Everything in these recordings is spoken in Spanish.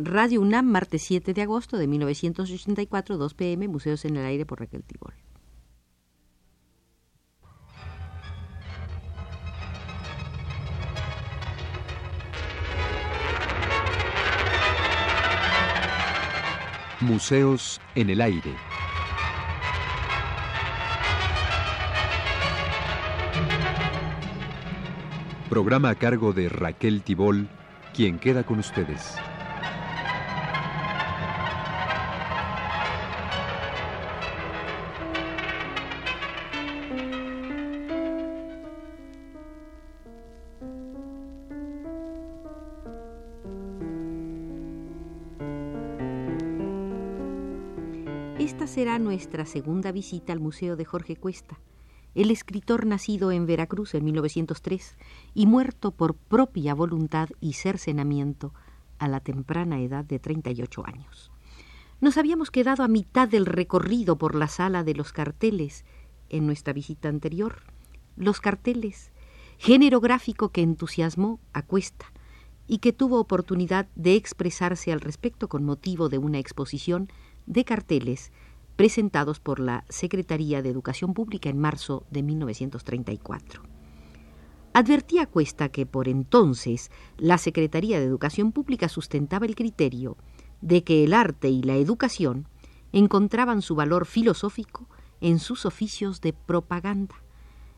Radio UNAM, martes 7 de agosto de 1984, 2 pm, Museos en el Aire por Raquel Tibol. Museos en el Aire. Programa a cargo de Raquel Tibol, quien queda con ustedes. Esta será nuestra segunda visita al Museo de Jorge Cuesta, el escritor nacido en Veracruz en 1903 y muerto por propia voluntad y cercenamiento a la temprana edad de 38 años. Nos habíamos quedado a mitad del recorrido por la sala de los carteles en nuestra visita anterior. Los carteles, género gráfico que entusiasmó a Cuesta y que tuvo oportunidad de expresarse al respecto con motivo de una exposición de carteles presentados por la Secretaría de Educación Pública en marzo de 1934. Advertía Cuesta que por entonces la Secretaría de Educación Pública sustentaba el criterio de que el arte y la educación encontraban su valor filosófico en sus oficios de propaganda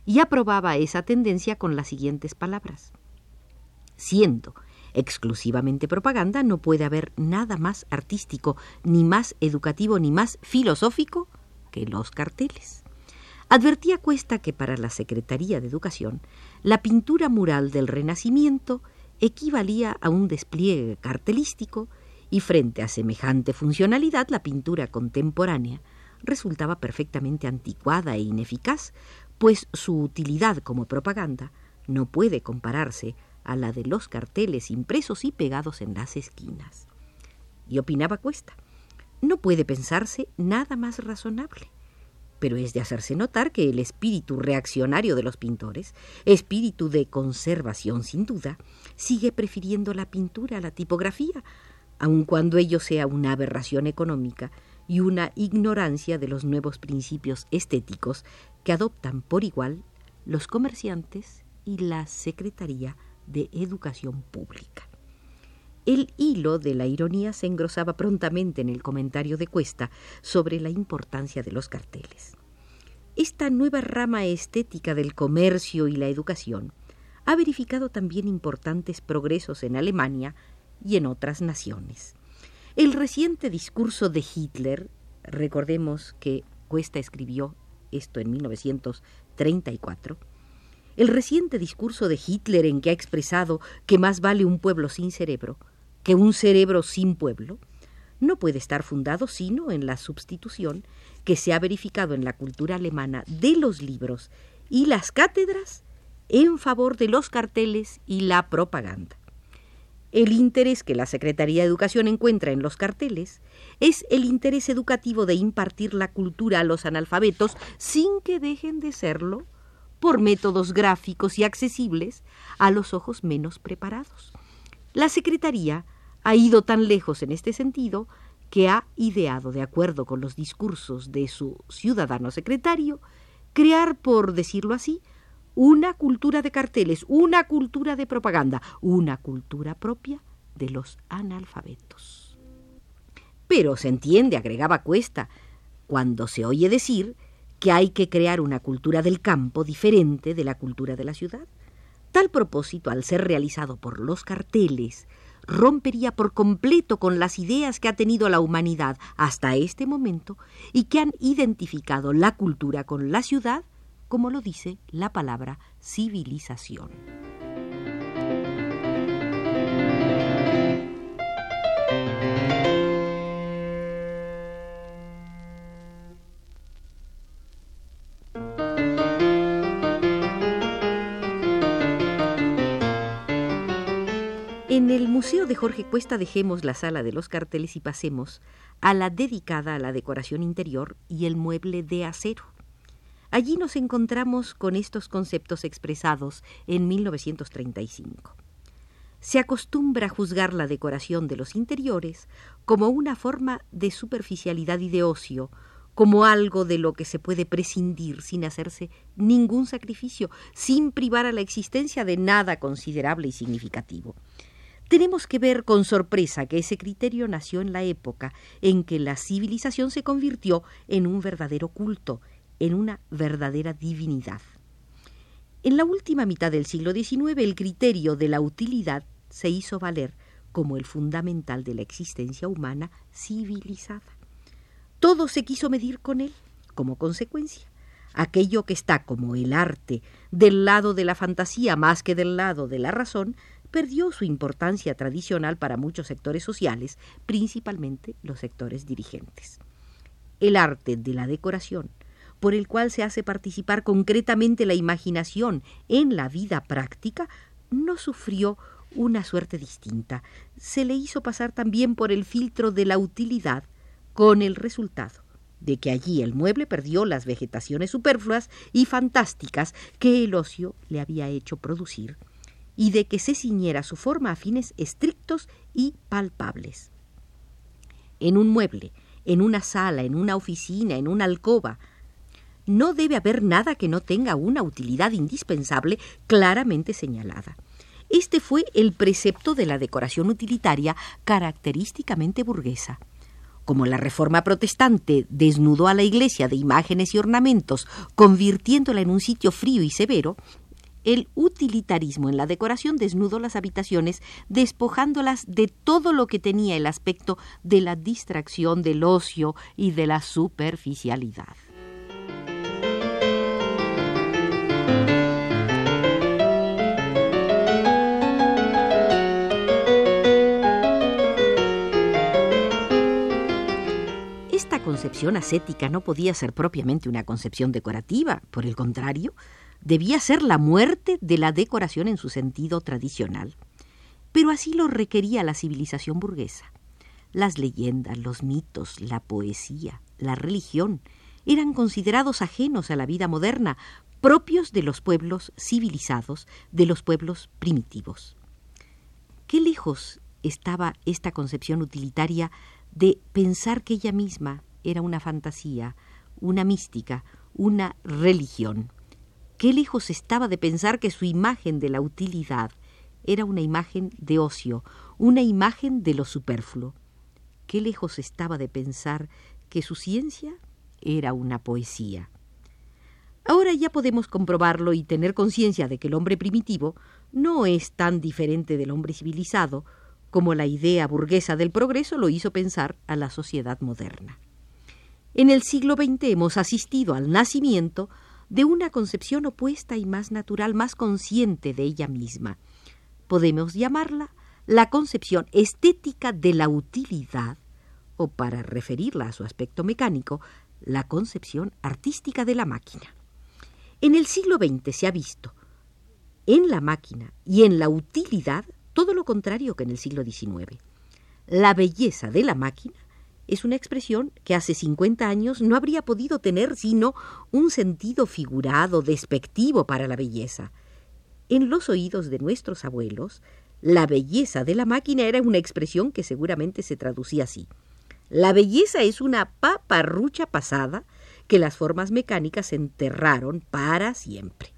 y aprobaba esa tendencia con las siguientes palabras. Siendo exclusivamente propaganda, no puede haber nada más artístico, ni más educativo, ni más filosófico que los carteles. Advertía Cuesta que para la Secretaría de Educación la pintura mural del Renacimiento equivalía a un despliegue cartelístico y frente a semejante funcionalidad la pintura contemporánea resultaba perfectamente anticuada e ineficaz, pues su utilidad como propaganda no puede compararse a la de los carteles impresos y pegados en las esquinas. Y opinaba Cuesta, no puede pensarse nada más razonable. Pero es de hacerse notar que el espíritu reaccionario de los pintores, espíritu de conservación sin duda, sigue prefiriendo la pintura a la tipografía, aun cuando ello sea una aberración económica y una ignorancia de los nuevos principios estéticos que adoptan por igual los comerciantes y la Secretaría de Educación Pública. El hilo de la ironía se engrosaba prontamente en el comentario de Cuesta sobre la importancia de los carteles. Esta nueva rama estética del comercio y la educación ha verificado también importantes progresos en Alemania y en otras naciones. El reciente discurso de Hitler, recordemos que Cuesta escribió esto en 1934, el reciente discurso de Hitler en que ha expresado que más vale un pueblo sin cerebro que un cerebro sin pueblo, no puede estar fundado sino en la sustitución que se ha verificado en la cultura alemana de los libros y las cátedras en favor de los carteles y la propaganda. El interés que la Secretaría de Educación encuentra en los carteles es el interés educativo de impartir la cultura a los analfabetos sin que dejen de serlo por métodos gráficos y accesibles a los ojos menos preparados. La Secretaría ha ido tan lejos en este sentido que ha ideado, de acuerdo con los discursos de su ciudadano secretario, crear, por decirlo así, una cultura de carteles, una cultura de propaganda, una cultura propia de los analfabetos. Pero se entiende, agregaba Cuesta, cuando se oye decir que hay que crear una cultura del campo diferente de la cultura de la ciudad. Tal propósito, al ser realizado por los carteles, rompería por completo con las ideas que ha tenido la humanidad hasta este momento y que han identificado la cultura con la ciudad, como lo dice la palabra civilización. Jorge Cuesta dejemos la sala de los carteles y pasemos a la dedicada a la decoración interior y el mueble de acero. Allí nos encontramos con estos conceptos expresados en 1935. se acostumbra a juzgar la decoración de los interiores como una forma de superficialidad y de ocio, como algo de lo que se puede prescindir sin hacerse ningún sacrificio, sin privar a la existencia de nada considerable y significativo. Tenemos que ver con sorpresa que ese criterio nació en la época en que la civilización se convirtió en un verdadero culto, en una verdadera divinidad. En la última mitad del siglo XIX el criterio de la utilidad se hizo valer como el fundamental de la existencia humana civilizada. Todo se quiso medir con él, como consecuencia. Aquello que está como el arte del lado de la fantasía más que del lado de la razón, perdió su importancia tradicional para muchos sectores sociales, principalmente los sectores dirigentes. El arte de la decoración, por el cual se hace participar concretamente la imaginación en la vida práctica, no sufrió una suerte distinta. Se le hizo pasar también por el filtro de la utilidad, con el resultado de que allí el mueble perdió las vegetaciones superfluas y fantásticas que el ocio le había hecho producir, y de que se ciñera su forma a fines estrictos y palpables. En un mueble, en una sala, en una oficina, en una alcoba, no debe haber nada que no tenga una utilidad indispensable claramente señalada. Este fue el precepto de la decoración utilitaria característicamente burguesa. Como la reforma protestante desnudó a la iglesia de imágenes y ornamentos, convirtiéndola en un sitio frío y severo, el utilitarismo en la decoración desnudó las habitaciones, despojándolas de todo lo que tenía el aspecto de la distracción, del ocio y de la superficialidad. concepción ascética no podía ser propiamente una concepción decorativa, por el contrario, debía ser la muerte de la decoración en su sentido tradicional. Pero así lo requería la civilización burguesa. Las leyendas, los mitos, la poesía, la religión eran considerados ajenos a la vida moderna, propios de los pueblos civilizados, de los pueblos primitivos. Qué lejos estaba esta concepción utilitaria de pensar que ella misma era una fantasía, una mística, una religión. Qué lejos estaba de pensar que su imagen de la utilidad era una imagen de ocio, una imagen de lo superfluo. Qué lejos estaba de pensar que su ciencia era una poesía. Ahora ya podemos comprobarlo y tener conciencia de que el hombre primitivo no es tan diferente del hombre civilizado como la idea burguesa del progreso lo hizo pensar a la sociedad moderna. En el siglo XX hemos asistido al nacimiento de una concepción opuesta y más natural, más consciente de ella misma. Podemos llamarla la concepción estética de la utilidad, o para referirla a su aspecto mecánico, la concepción artística de la máquina. En el siglo XX se ha visto en la máquina y en la utilidad todo lo contrario que en el siglo XIX. La belleza de la máquina es una expresión que hace 50 años no habría podido tener sino un sentido figurado, despectivo para la belleza. En los oídos de nuestros abuelos, la belleza de la máquina era una expresión que seguramente se traducía así. La belleza es una paparrucha pasada que las formas mecánicas enterraron para siempre.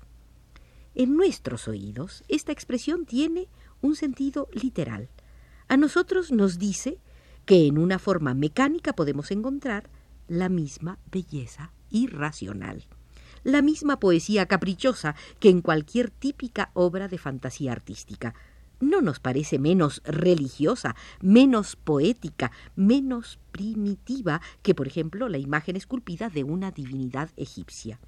En nuestros oídos, esta expresión tiene un sentido literal. A nosotros nos dice que en una forma mecánica podemos encontrar la misma belleza irracional, la misma poesía caprichosa que en cualquier típica obra de fantasía artística. No nos parece menos religiosa, menos poética, menos primitiva que, por ejemplo, la imagen esculpida de una divinidad egipcia.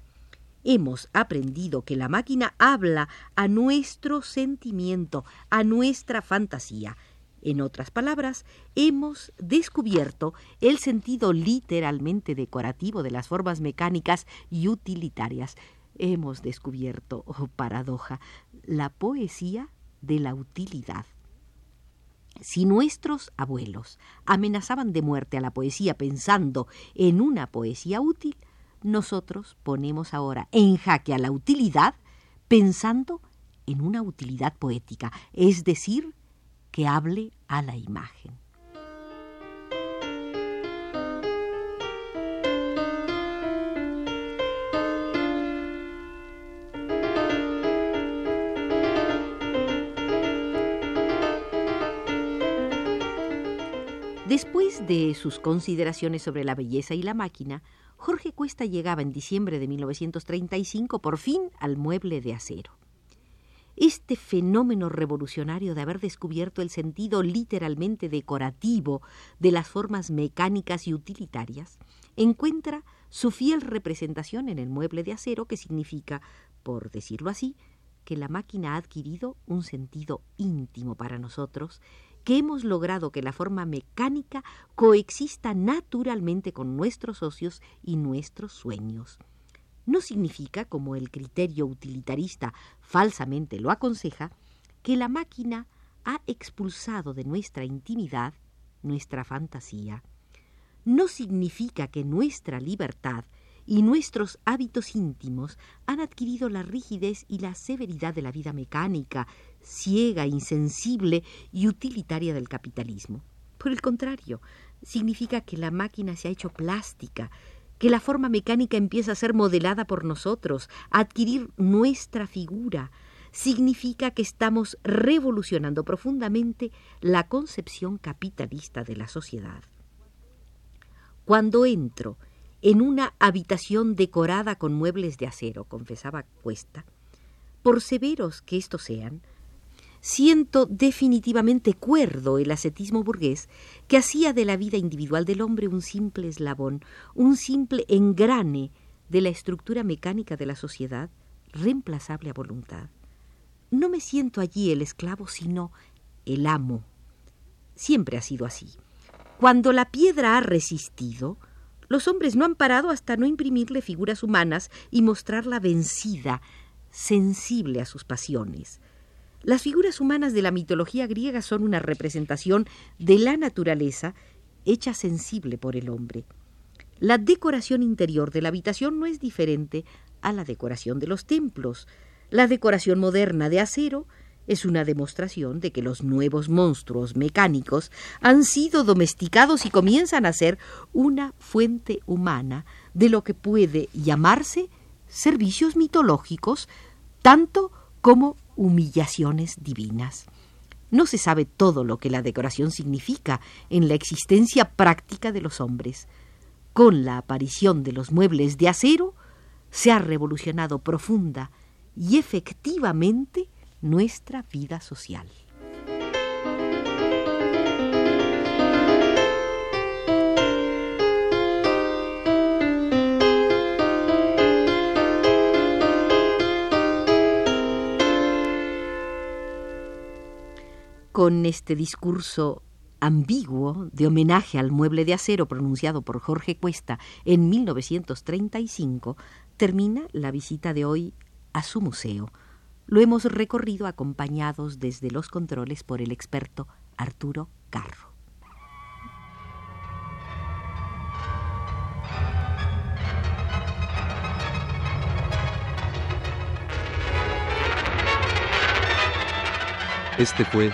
Hemos aprendido que la máquina habla a nuestro sentimiento, a nuestra fantasía, en otras palabras, hemos descubierto el sentido literalmente decorativo de las formas mecánicas y utilitarias. Hemos descubierto, oh paradoja, la poesía de la utilidad. Si nuestros abuelos amenazaban de muerte a la poesía pensando en una poesía útil, nosotros ponemos ahora en jaque a la utilidad pensando en una utilidad poética, es decir, que hable a la imagen. Después de sus consideraciones sobre la belleza y la máquina, Jorge Cuesta llegaba en diciembre de 1935 por fin al mueble de acero. Este fenómeno revolucionario de haber descubierto el sentido literalmente decorativo de las formas mecánicas y utilitarias encuentra su fiel representación en el mueble de acero que significa, por decirlo así, que la máquina ha adquirido un sentido íntimo para nosotros que hemos logrado que la forma mecánica coexista naturalmente con nuestros socios y nuestros sueños. No significa, como el criterio utilitarista falsamente lo aconseja, que la máquina ha expulsado de nuestra intimidad nuestra fantasía. No significa que nuestra libertad y nuestros hábitos íntimos han adquirido la rigidez y la severidad de la vida mecánica, ciega, insensible y utilitaria del capitalismo. Por el contrario, significa que la máquina se ha hecho plástica, que la forma mecánica empieza a ser modelada por nosotros, a adquirir nuestra figura. Significa que estamos revolucionando profundamente la concepción capitalista de la sociedad. Cuando entro en una habitación decorada con muebles de acero, confesaba Cuesta, por severos que estos sean, siento definitivamente cuerdo el ascetismo burgués que hacía de la vida individual del hombre un simple eslabón, un simple engrane de la estructura mecánica de la sociedad, reemplazable a voluntad. No me siento allí el esclavo, sino el amo. Siempre ha sido así. Cuando la piedra ha resistido, los hombres no han parado hasta no imprimirle figuras humanas y mostrarla vencida, sensible a sus pasiones. Las figuras humanas de la mitología griega son una representación de la naturaleza hecha sensible por el hombre. La decoración interior de la habitación no es diferente a la decoración de los templos. La decoración moderna de acero es una demostración de que los nuevos monstruos mecánicos han sido domesticados y comienzan a ser una fuente humana de lo que puede llamarse servicios mitológicos, tanto como humillaciones divinas. No se sabe todo lo que la decoración significa en la existencia práctica de los hombres. Con la aparición de los muebles de acero, se ha revolucionado profunda y efectivamente nuestra vida social. Con este discurso ambiguo de homenaje al mueble de acero pronunciado por Jorge Cuesta en 1935, termina la visita de hoy a su museo. Lo hemos recorrido acompañados desde los controles por el experto Arturo Carro. Este fue